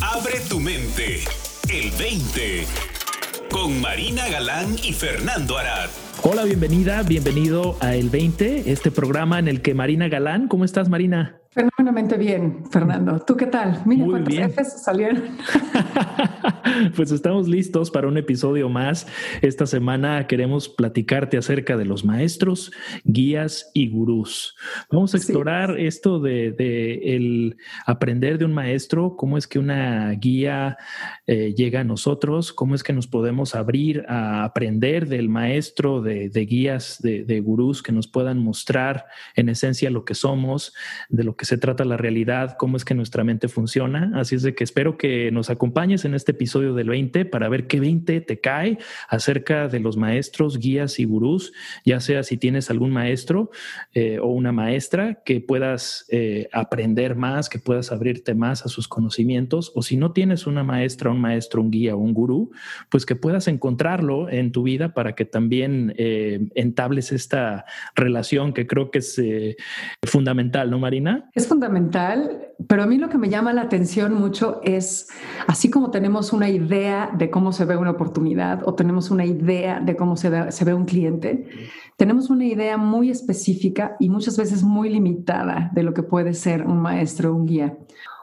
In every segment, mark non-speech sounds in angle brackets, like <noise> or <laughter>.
Abre tu mente. El 20. Con Marina Galán y Fernando Arad. Hola, bienvenida, bienvenido a El 20, este programa en el que Marina Galán, ¿cómo estás Marina? Fenomenalmente bien, Fernando. ¿Tú qué tal? Mira Muy cuántos bien. Fs salieron. <laughs> pues estamos listos para un episodio más. Esta semana queremos platicarte acerca de los maestros, guías y gurús. Vamos a Sí. explorar esto de, de el aprender de un maestro, cómo es que una guía eh, llega a nosotros, cómo es que nos podemos abrir a aprender del maestro, de, de guías, de, de gurús que nos puedan mostrar en esencia lo que somos, de lo que se trata la realidad, cómo es que nuestra mente funciona. Así es de que espero que nos acompañes en este episodio del 20 para ver qué 20 te cae acerca de los maestros, guías y gurús, ya sea si tienes algún maestro eh, o una maestra que puedas eh, aprender más, que puedas abrirte más a sus conocimientos, o si no tienes una maestra, un maestro, un guía o un gurú, pues que puedas encontrarlo en tu vida para que también eh, entables esta relación que creo que es fundamental, ¿no, Marina? Es fundamental, pero a mí lo que me llama la atención mucho es, así como tenemos una idea de cómo se ve una oportunidad o tenemos una idea de cómo se ve, se ve un cliente, tenemos una idea muy específica y muchas veces muy limitada de lo que puede ser un maestro, un guía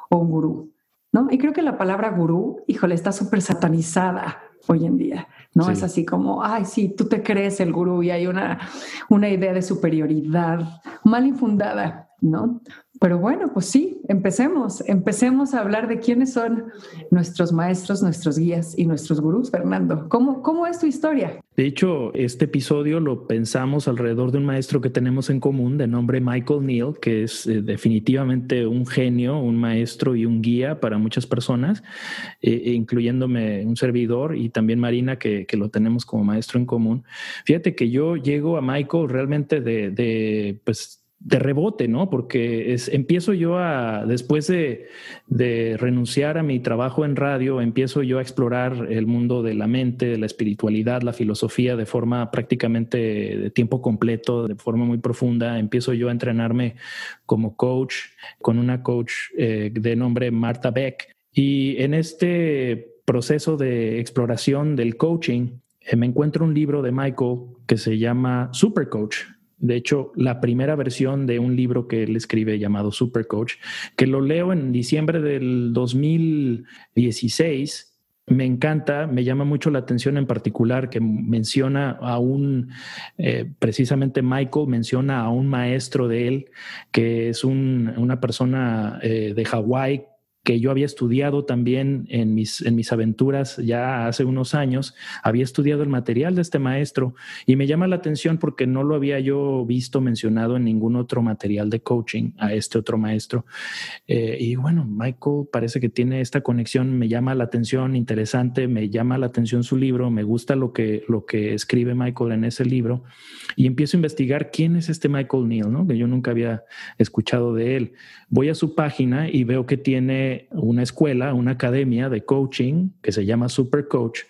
o un gurú. ¿no? Y creo que la palabra gurú, híjole, está súper satanizada hoy en día. No Sí. es así como, ay, sí, tú te crees el gurú y hay una, una idea de superioridad mal infundada, ¿no? Pero bueno, pues sí, empecemos, empecemos a hablar de quiénes son nuestros maestros, nuestros guías y nuestros gurús, Fernando. ¿Cómo, cómo es tu historia? De hecho, este episodio lo pensamos alrededor de un maestro que tenemos en común de nombre Michael Neal, que es eh, definitivamente un genio, un maestro y un guía para muchas personas, eh, incluyéndome un servidor y también Marina, que, que lo tenemos como maestro en común. Fíjate que yo llego a Michael realmente de, de pues, de rebote, ¿no? Porque es, empiezo yo a, después de, renunciar a mi trabajo en radio, empiezo yo a explorar el mundo de la mente, de la espiritualidad, la filosofía de forma prácticamente de tiempo completo, de forma muy profunda. Empiezo yo a entrenarme como coach con una coach eh, de nombre Marta Beck. Y en este proceso de exploración del coaching, eh, me encuentro un libro de Michael que se llama Super Coach, de hecho, la primera versión de un libro que él escribe llamado Super Coach, que lo leo en diciembre del 2016, me encanta, me llama mucho la atención en particular que menciona a un, eh, precisamente Michael menciona a un maestro de él, que es un, una persona eh, de Hawái que yo había estudiado también en mis, en mis aventuras ya hace unos años, había estudiado el material de este maestro y me llama la atención porque no lo había yo visto mencionado en ningún otro material de coaching a este otro maestro. Eh, y bueno, Michael parece que tiene esta conexión, me llama la atención, interesante, me llama la atención su libro, me gusta lo que, lo que escribe Michael en ese libro y empiezo a investigar quién es este Michael Neal, ¿no? que yo nunca había escuchado de él. Voy a su página y veo que tiene una escuela, una academia de coaching que se llama Super Coach,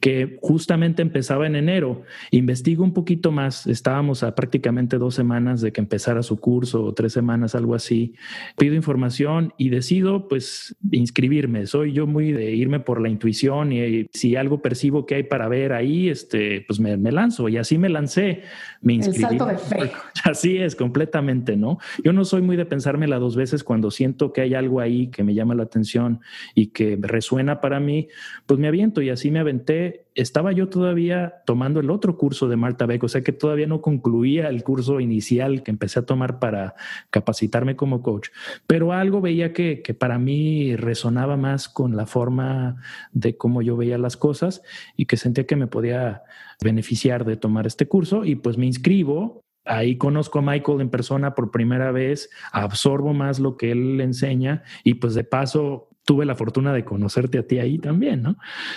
que justamente empezaba en enero. Investigo un poquito más, estábamos a prácticamente dos semanas de que empezara su curso o tres semanas, algo así. Pido información y decido pues inscribirme. Soy yo muy de irme por la intuición y si algo percibo que hay para ver ahí, este, pues me, me lanzo y así me lancé. Me inscribí. El salto de fe. <laughs> Así es, completamente, ¿no? Yo no soy muy de pensármela dos veces cuando siento que hay algo ahí que me llama la atención y que resuena para mí, pues me aviento y así me aventé. Estaba yo todavía tomando el otro curso de Marta Beck, o sea que todavía no concluía el curso inicial que empecé a tomar para capacitarme como coach, pero algo veía que, que para mí resonaba más con la forma de cómo yo veía las cosas y que sentía que me podía beneficiar de tomar este curso y pues me inscribo Ahí conozco a Michael en persona por primera vez, absorbo más lo que él enseña y pues de paso tuve la fortuna de conocerte a ti ahí también, ¿no?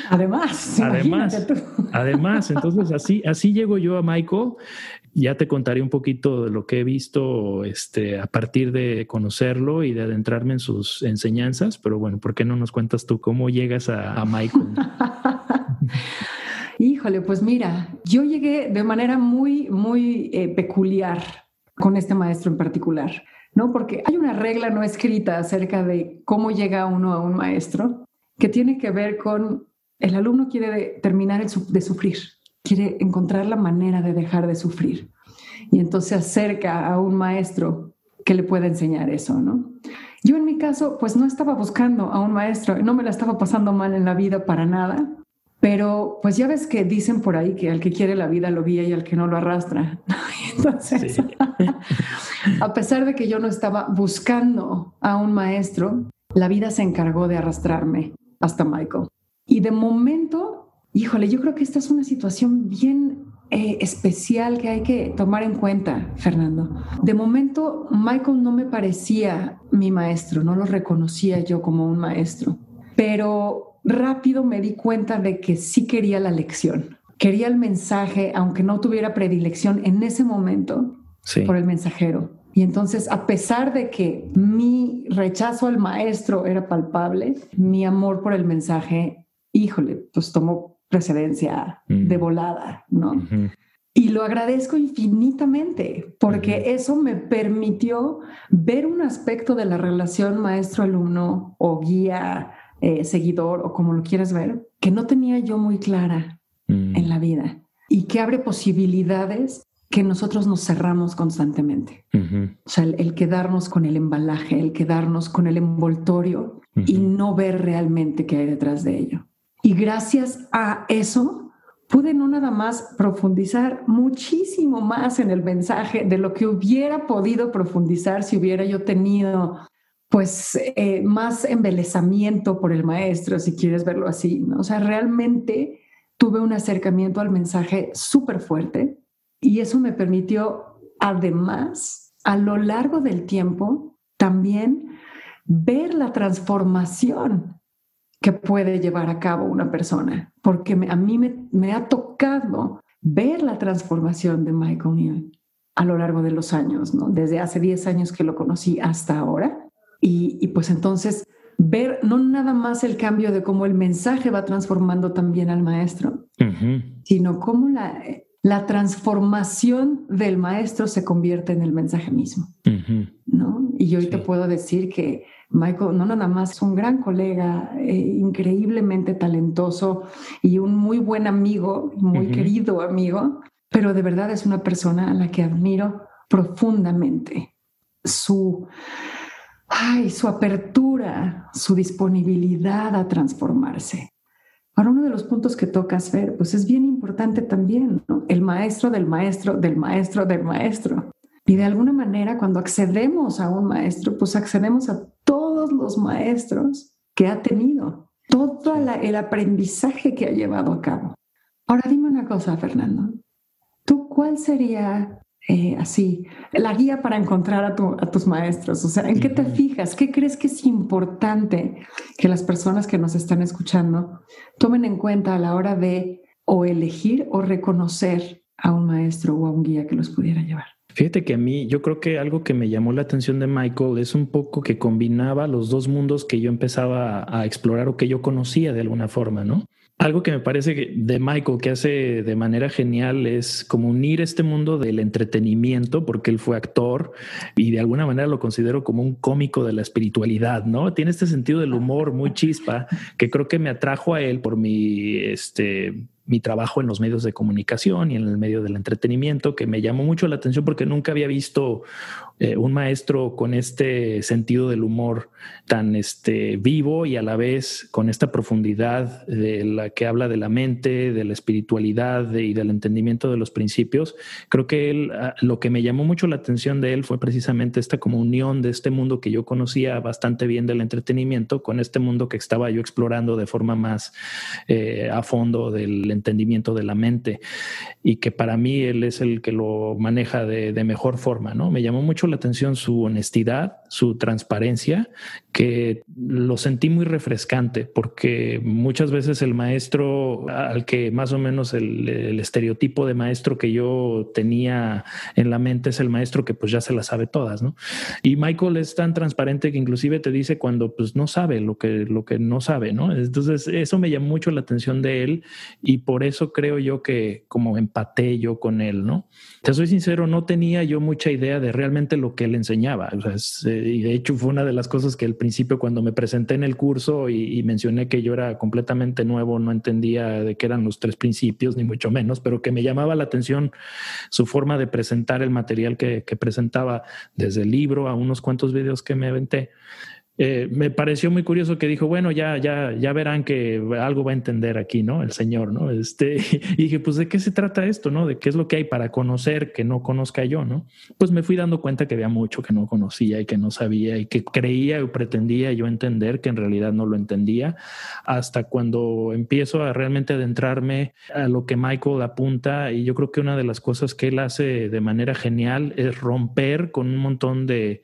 Además, <laughs> además, además, entonces así, así llego yo a Michael. Ya te contaré un poquito de lo que he visto este, a partir de conocerlo y de adentrarme en sus enseñanzas, pero bueno, ¿por qué no nos cuentas tú cómo llegas a, a Michael? <laughs> Híjole, pues mira, yo llegué de manera muy, muy eh, peculiar con este maestro en particular. ¿no? Porque hay una regla no escrita acerca de cómo llega uno a un maestro que tiene que ver con el alumno quiere terminar de sufrir, quiere encontrar la manera de dejar de sufrir. Y entonces se acerca a un maestro que le pueda enseñar eso, ¿no? Yo en mi caso, pues no estaba buscando a un maestro, no me la estaba pasando mal en la vida para nada, pero pues ya ves que dicen por ahí que al que quiere la vida lo guía y al que no lo arrastra. <laughs> Entonces, <laughs> a pesar de que yo no estaba buscando a un maestro, la vida se encargó de arrastrarme hasta Michael. Y de momento, híjole, yo creo que esta es una situación bien eh, especial que hay que tomar en cuenta, Fernando. De momento, Michael no me parecía mi maestro, no lo reconocía yo como un maestro, pero rápido me di cuenta de que sí quería la lección, quería el mensaje, aunque no tuviera predilección en ese momento por el mensajero. Y entonces, a pesar de que mi rechazo al maestro era palpable, mi amor por el mensaje, híjole, pues tomó precedencia de volada, ¿no? Y lo agradezco infinitamente porque eso me permitió ver un aspecto de la relación maestro-alumno o guía, eh, seguidor o como lo quieras ver, que no tenía yo muy clara mm. en la vida y que abre posibilidades que nosotros nos cerramos constantemente. O sea, el, quedarnos con el embalaje, el quedarnos con el envoltorio y no ver realmente qué hay detrás de ello. Y gracias a eso pude no nada más profundizar muchísimo más en el mensaje de lo que hubiera podido profundizar si hubiera yo tenido pues eh, más embelezamiento por el maestro, si quieres verlo así, ¿no? O sea, realmente tuve un acercamiento al mensaje súper fuerte y eso me permitió además a lo largo del tiempo también ver la transformación que puede llevar a cabo una persona, porque a mí me, ha tocado ver la transformación de Michael Neal a lo largo de los años, ¿no? Desde hace 10 años que lo conocí hasta ahora. Y, pues entonces ver no nada más el cambio de cómo el mensaje va transformando también al maestro, sino cómo la, la transformación del maestro se convierte en el mensaje mismo, ¿no? Y yo hoy te puedo decir que Michael no nada más es un gran colega, eh, increíblemente talentoso y un muy buen amigo, muy querido amigo, pero de verdad es una persona a la que admiro profundamente. Su, ay, su apertura, su disponibilidad a transformarse. Ahora, uno de los puntos que tocas ver, pues es bien importante también, ¿no? El maestro del maestro, del maestro, del maestro. Y de alguna manera, cuando accedemos a un maestro, pues accedemos a todos los maestros que ha tenido, todo el aprendizaje que ha llevado a cabo. Ahora dime una cosa, Fernando. ¿Tú cuál sería eh, así la guía para encontrar a, a, tus maestros? O sea, ¿en qué te fijas? ¿Qué crees que es importante que las personas que nos están escuchando tomen en cuenta a la hora de o elegir o reconocer a un maestro o a un guía que los pudiera llevar? Fíjate que a mí, yo creo que algo que me llamó la atención de Michael es un poco que combinaba los dos mundos que yo empezaba a, explorar o que yo conocía de alguna forma, ¿no? Algo que me parece de Michael que hace de manera genial es como unir este mundo del entretenimiento, porque él fue actor y de alguna manera lo considero como un cómico de la espiritualidad, ¿no? Tiene este sentido del humor muy chispa que creo que me atrajo a él por mi, este, mi trabajo en los medios de comunicación y en el medio del entretenimiento, que me llamó mucho la atención porque nunca había visto eh, un maestro con este sentido del humor tan este, vivo y a la vez con esta profundidad de la que habla de la mente, de la espiritualidad y del entendimiento de los principios. Creo que él, ah, lo que me llamó mucho la atención de él fue precisamente esta como unión de este mundo que yo conocía bastante bien del entretenimiento con este mundo que estaba yo explorando de forma más eh, a fondo del entendimiento de la mente y que para mí él es el que lo maneja de, mejor forma, ¿no? Me llamó mucho la atención su honestidad, su transparencia que lo sentí muy refrescante porque muchas veces el maestro al que más o menos el, estereotipo de maestro que yo tenía en la mente es el maestro que pues ya se las sabe todas, ¿no? Y Michael es tan transparente que inclusive te dice cuando pues no sabe lo que, lo que no sabe, ¿no? Entonces eso me llamó mucho la atención de él y por eso creo yo que como empaté yo con él, ¿no? Te soy sincero, no tenía yo mucha idea de realmente lo que él enseñaba. Eh, y de hecho fue una de las cosas que al principio cuando me presenté en el curso y, mencioné que yo era completamente nuevo, no entendía de qué eran los tres principios, ni mucho menos, pero que me llamaba la atención su forma de presentar el material que, que presentaba desde el libro a unos cuantos videos que me aventé. Eh, me pareció muy curioso que dijo, bueno, ya, ya, ya verán que algo va a entender aquí, ¿no? El Señor, ¿no? Este, <laughs> y dije, pues, ¿de qué se trata esto, no? ¿De qué es lo que hay para conocer que no conozca yo, no? Pues me fui dando cuenta que había mucho que no conocía y que no sabía y que creía o pretendía yo entender que en realidad no lo entendía, hasta cuando empiezo a realmente adentrarme a lo que Michael apunta y yo creo que una de las cosas que él hace de manera genial es romper con un montón de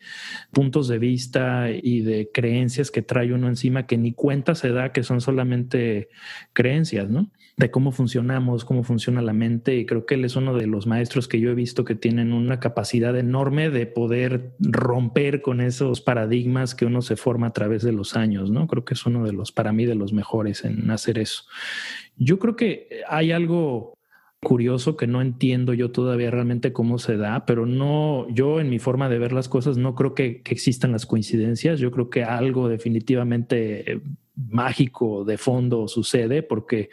puntos de vista y de creencias que trae uno encima que ni cuenta se da que son solamente creencias, ¿no? De cómo funcionamos, cómo funciona la mente. Y creo que él es uno de los maestros que yo he visto que tienen una capacidad enorme de poder romper con esos paradigmas que uno se forma a través de los años, ¿no? Creo que es uno de los, para mí, de los mejores en hacer eso. Yo creo que hay algo curioso que no entiendo yo todavía realmente cómo se da, pero no, yo en mi forma de ver las cosas no creo que, existan las coincidencias, yo creo que algo definitivamente eh, mágico de fondo sucede, porque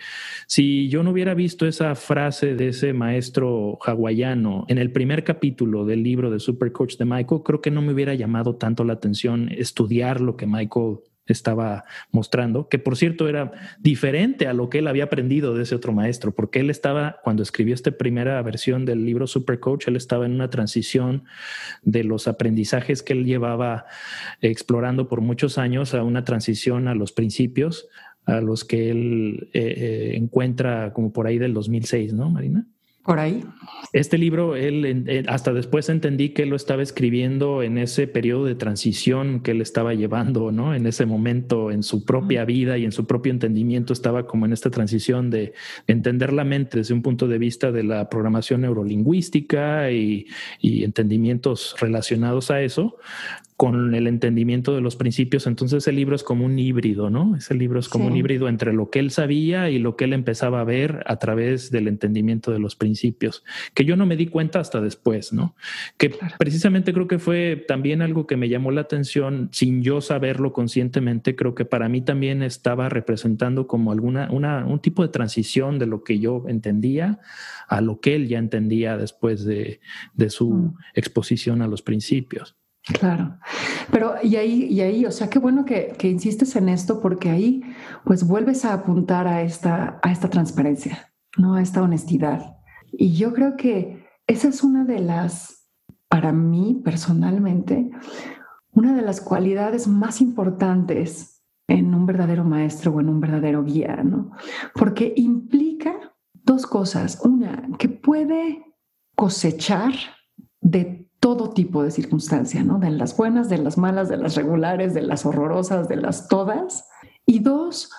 si yo no hubiera visto esa frase de ese maestro hawaiano en el primer capítulo del libro de Super Coach de Michael, creo que no me hubiera llamado tanto la atención estudiar lo que Michael estaba mostrando, que por cierto era diferente a lo que él había aprendido de ese otro maestro, porque él estaba, cuando escribió esta primera versión del libro Super Coach, él estaba en una transición de los aprendizajes que él llevaba explorando por muchos años a una transición a los principios a los que él eh, eh, encuentra como por ahí del 2006, ¿no, Marina? Por ahí. Este libro, él hasta después entendí que él lo estaba escribiendo en ese periodo de transición que él estaba llevando, ¿no? En ese momento, en su propia vida y en su propio entendimiento, estaba como en esta transición de entender la mente desde un punto de vista de la programación neurolingüística y, y entendimientos relacionados a eso, con el entendimiento de los principios. Entonces el libro es como un híbrido, ¿no? Ese libro es como un híbrido entre lo que él sabía y lo que él empezaba a ver a través del entendimiento de los principios, que yo no me di cuenta hasta después, ¿no? Que precisamente creo que fue también algo que me llamó la atención sin yo saberlo conscientemente. Creo que para mí también estaba representando como alguna, una, un tipo de transición de lo que yo entendía a lo que él ya entendía después de, de su mm. exposición a los principios. Claro, pero y ahí, y ahí, o sea, qué bueno que, que, insistes en esto porque ahí pues vuelves a apuntar a esta, a esta transparencia, ¿no? A esta honestidad. Y yo creo que esa es una de las, para mí personalmente, una de las cualidades más importantes en un verdadero maestro o en un verdadero guía, ¿no? Porque implica dos cosas. Una, que puede cosechar de todo tipo de circunstancia, ¿no? De las buenas, de las malas, de las regulares, de las horrorosas, de las todas. Y dos,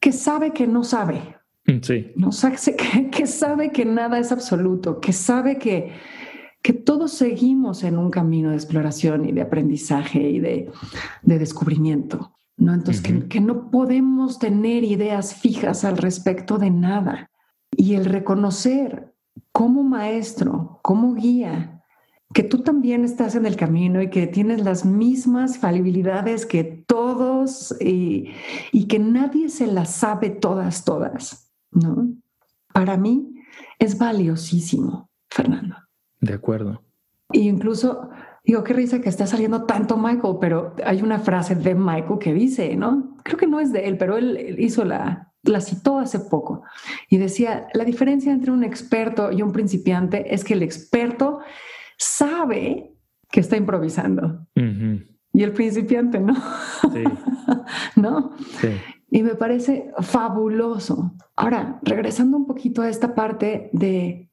que sabe que no sabe. Mm, sí. No que, que sabe que nada es absoluto, que sabe que, que todos seguimos en un camino de exploración y de aprendizaje y de, de descubrimiento. ¿no? Entonces, que, que no podemos tener ideas fijas al respecto de nada. Y el reconocer como maestro, como guía, que tú también estás en el camino y que tienes las mismas falibilidades que todos y, que nadie se las sabe todas, todas, ¿no? Para mí es valiosísimo, Fernando. De acuerdo. Y incluso digo, qué risa que está saliendo tanto Michael, pero hay una frase de Michael que dice, ¿no? Creo que no es de él, pero él hizo la, la citó hace poco y decía, la diferencia entre un experto y un principiante es que el experto sabe que está improvisando. Y el principiante no. Sí. <laughs> ¿No? Sí. Y me parece fabuloso. Ahora, regresando un poquito a esta parte de,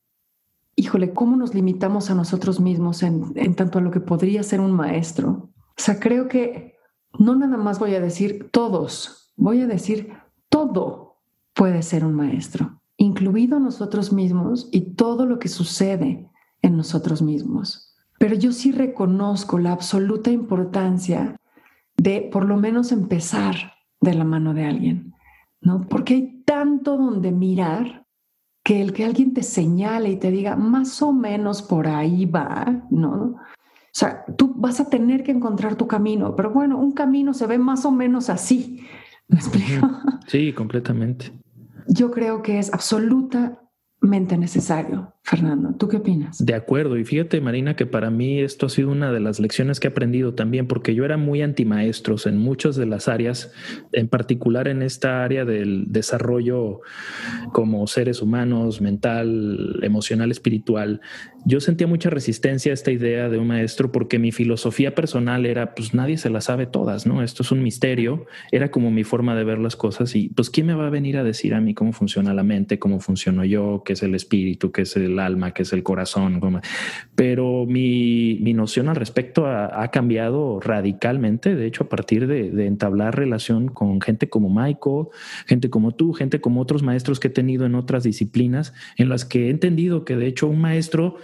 híjole, ¿cómo nos limitamos a nosotros mismos en, en tanto a lo que podría ser un maestro? O sea, creo que no nada más voy a decir todos, voy a decir todo puede ser un maestro, incluido nosotros mismos y todo lo que sucede en nosotros mismos. Pero yo sí reconozco la absoluta importancia de por lo menos empezar de la mano de alguien, ¿no? Porque hay tanto donde mirar que el que alguien te señale y te diga más o menos por ahí va, ¿no? O sea, tú vas a tener que encontrar tu camino, pero bueno, un camino se ve más o menos así. ¿Me explico? Sí, completamente. Yo creo que es absolutamente necesario. Fernando, ¿tú qué opinas? De acuerdo. Y fíjate, Marina, que para mí esto ha sido una de las lecciones que he aprendido también, porque yo era muy antimaestros en muchas de las áreas, en particular en esta área del desarrollo como seres humanos, mental, emocional, espiritual. Yo sentía mucha resistencia a esta idea de un maestro porque mi filosofía personal era, pues nadie se la sabe todas, ¿no? Esto es un misterio. Era como mi forma de ver las cosas y, pues, ¿quién me va a venir a decir a mí cómo funciona la mente, cómo funciono yo, qué es el espíritu, qué es el alma, que es el corazón. Pero mi, noción al respecto ha, cambiado radicalmente. De hecho, a partir de, entablar relación con gente como Michael, gente como tú, gente como otros maestros que he tenido en otras disciplinas, en las que he entendido que de hecho un maestro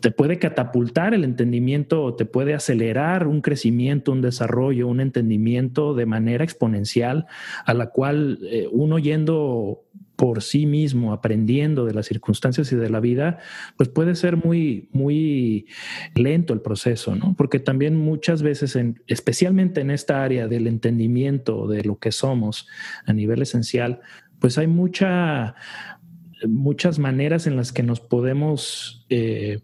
te puede catapultar el entendimiento, te puede acelerar un crecimiento, un desarrollo, un entendimiento de manera exponencial, a la cual eh, uno yendo por sí mismo, aprendiendo de las circunstancias y de la vida, pues puede ser muy, muy lento el proceso, ¿no? Porque también muchas veces, en, especialmente en esta área del entendimiento de lo que somos a nivel esencial, pues hay mucha, muchas maneras en las que nos podemos... Eh,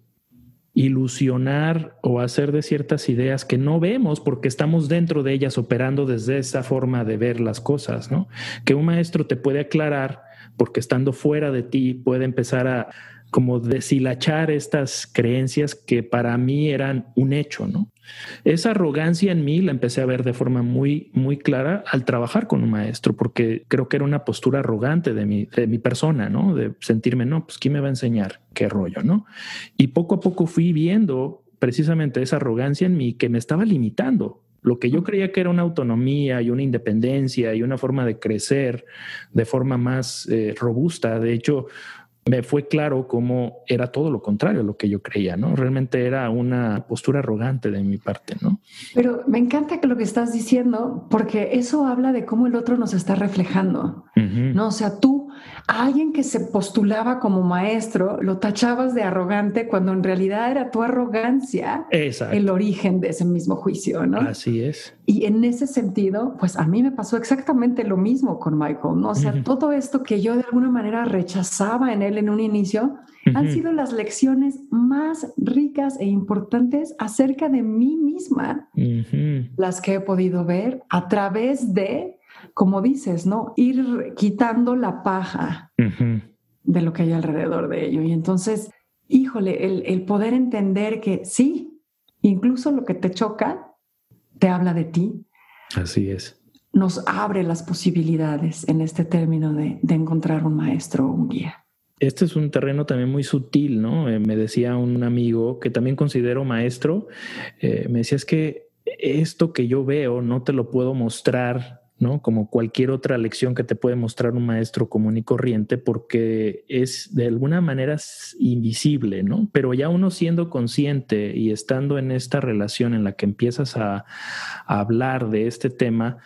ilusionar o hacer de ciertas ideas que no vemos porque estamos dentro de ellas operando desde esa forma de ver las cosas, ¿no? Que un maestro te puede aclarar porque estando fuera de ti puede empezar a como deshilachar estas creencias que para mí eran un hecho, ¿no? Esa arrogancia en mí la empecé a ver de forma muy, muy clara al trabajar con un maestro, porque creo que era una postura arrogante de mi, de mi persona, ¿no? De sentirme, no, pues ¿quién me va a enseñar qué rollo, ¿no? Y poco a poco fui viendo precisamente esa arrogancia en mí que me estaba limitando, lo que yo creía que era una autonomía y una independencia y una forma de crecer de forma más eh, robusta, de hecho, me fue claro cómo era todo lo contrario a lo que yo creía, ¿no? Realmente era una postura arrogante de mi parte, ¿no? Pero me encanta que lo que estás diciendo, porque eso habla de cómo el otro nos está reflejando, ¿no? O sea, tú, a alguien que se postulaba como maestro, lo tachabas de arrogante cuando en realidad era tu arrogancia el origen de ese mismo juicio, ¿no? Así es. Y en ese sentido, pues a mí me pasó exactamente lo mismo con Michael, ¿no? O sea, todo esto que yo de alguna manera rechazaba en él en un inicio, han sido las lecciones más ricas e importantes acerca de mí misma, las que he podido ver a través de, como dices, ¿no? Ir quitando la paja de lo que hay alrededor de ello. Y entonces, híjole, el, el poder entender que sí, incluso lo que te choca, te habla de ti. Así es. Nos abre las posibilidades en este término de, de encontrar un maestro o un guía este es un terreno también muy sutil, ¿no? Eh, me decía un amigo que también considero maestro, eh, me decía es que esto que yo veo no te lo puedo mostrar, ¿no? Como cualquier otra lección que te puede mostrar un maestro común y corriente, porque es de alguna manera invisible, ¿no? Pero ya uno siendo consciente y estando en esta relación en la que empiezas a, a hablar de este tema,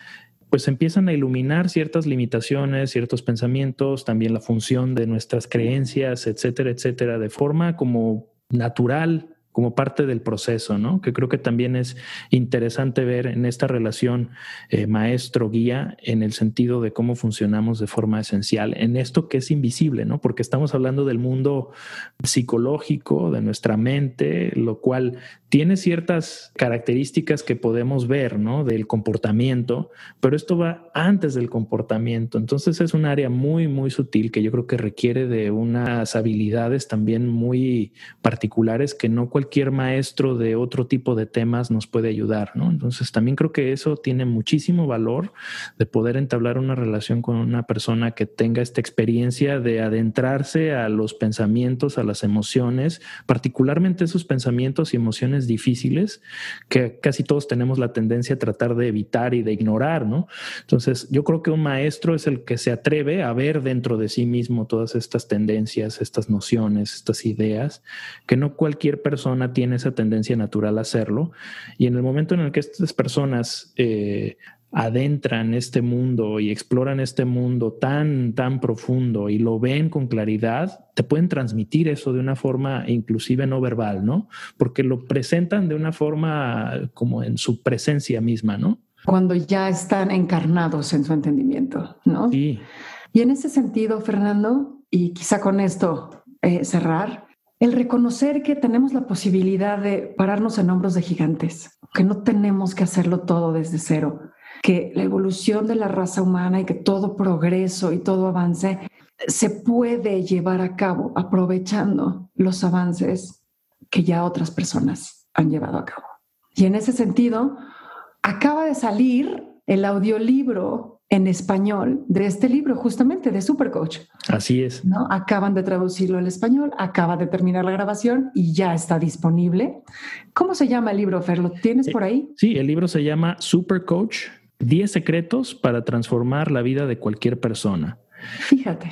pues empiezan a iluminar ciertas limitaciones, ciertos pensamientos, también la función de nuestras creencias, etcétera, etcétera, de forma como natural, como parte del proceso, ¿no? Que creo que también es interesante ver en esta relación eh, maestro-guía en el sentido de cómo funcionamos de forma esencial, en esto que es invisible, ¿no? Porque estamos hablando del mundo psicológico, de nuestra mente, lo cual tiene ciertas características que podemos ver, ¿no? Del comportamiento, pero esto va antes del comportamiento. Entonces es un área muy, muy sutil que yo creo que requiere de unas habilidades también muy particulares que no cualquier cualquier maestro de otro tipo de temas nos puede ayudar, ¿no? Entonces también creo que eso tiene muchísimo valor de poder entablar una relación con una persona que tenga esta experiencia de adentrarse a los pensamientos, a las emociones, particularmente esos pensamientos y emociones difíciles que casi todos tenemos la tendencia a tratar de evitar y de ignorar, ¿no? Entonces yo creo que un maestro es el que se atreve a ver dentro de sí mismo todas estas tendencias, estas nociones, estas ideas, que no cualquier persona tiene esa tendencia natural a hacerlo. Y en el momento en el que estas personas eh, adentran este mundo y exploran este mundo tan, tan profundo y lo ven con claridad, te pueden transmitir eso de una forma inclusive no verbal, ¿no? Porque lo presentan de una forma como en su presencia misma, ¿no? Cuando ya están encarnados en su entendimiento, ¿no? Sí. Y en ese sentido, Fernando, y quizá con esto eh, cerrar, el reconocer que tenemos la posibilidad de pararnos en hombros de gigantes, que no tenemos que hacerlo todo desde cero, que la evolución de la raza humana y que todo progreso y todo avance se puede llevar a cabo aprovechando los avances que ya otras personas han llevado a cabo. Y en ese sentido, acaba de salir el audiolibro en español de este libro, justamente de Supercoach. Así es. ¿no? Acaban de traducirlo al español, acaba de terminar la grabación y ya está disponible. ¿Cómo se llama el libro, Fer? ¿Lo tienes por ahí? Sí, el libro se llama Supercoach, 10 secretos para transformar la vida de cualquier persona. Fíjate.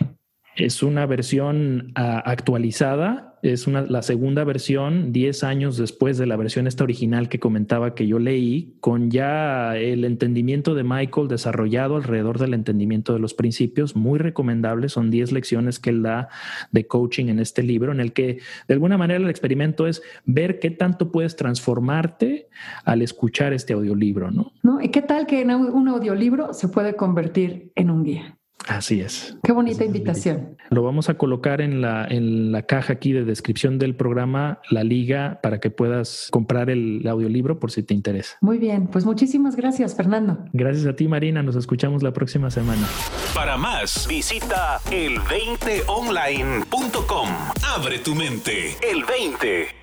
Es una versión ah, actualizada es una, la segunda versión, 10 años después de la versión esta original que comentaba que yo leí, con ya el entendimiento de Michael desarrollado alrededor del entendimiento de los principios, muy recomendable, son 10 lecciones que él da de coaching en este libro, en el que de alguna manera el experimento es ver qué tanto puedes transformarte al escuchar este audiolibro, ¿no? ¿No? ¿Y qué tal que un audiolibro se puede convertir en un guía? Así es. Qué bonita invitación. Lo vamos a colocar en la, en la caja aquí de descripción del programa, la liga, para que puedas comprar el audiolibro por si te interesa. Muy bien, pues muchísimas gracias, Fernando. Gracias a ti, Marina. Nos escuchamos la próxima semana. Para más, visita el20online.com. Abre tu mente. El 20.